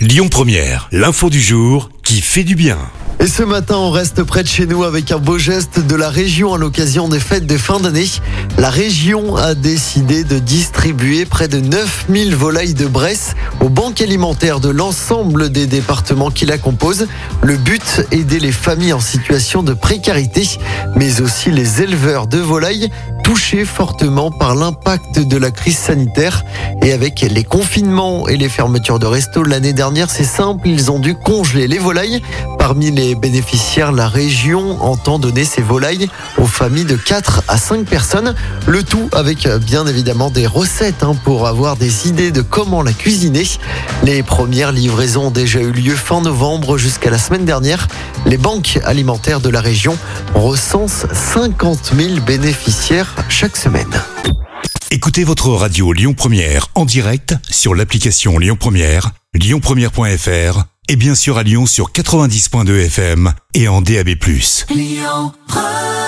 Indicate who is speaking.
Speaker 1: Lyon Première, l'info du jour qui fait du bien.
Speaker 2: Et ce matin, on reste près de chez nous avec un beau geste de la région à l'occasion des fêtes de fin d'année. La région a décidé de distribuer près de 9000 volailles de Bresse aux banques alimentaires de l'ensemble des départements qui la composent. Le but, aider les familles en situation de précarité, mais aussi les éleveurs de volailles touchés fortement par l'impact de la crise sanitaire. Et avec les confinements et les fermetures de restos l'année dernière, c'est simple, ils ont dû congeler les volailles. Parmi les bénéficiaires, la région entend donner ses volailles aux familles de 4 à 5 personnes. Le tout avec bien évidemment des recettes hein, pour avoir des idées de comment la cuisiner. Les premières livraisons ont déjà eu lieu fin novembre jusqu'à la semaine dernière. Les banques alimentaires de la région recensent 50 000 bénéficiaires chaque semaine.
Speaker 1: Écoutez votre radio Lyon Première en direct sur l'application Lyon Première, lyonpremière.fr et bien sûr à Lyon sur 90.2 FM et en DAB+.
Speaker 3: Lyon Première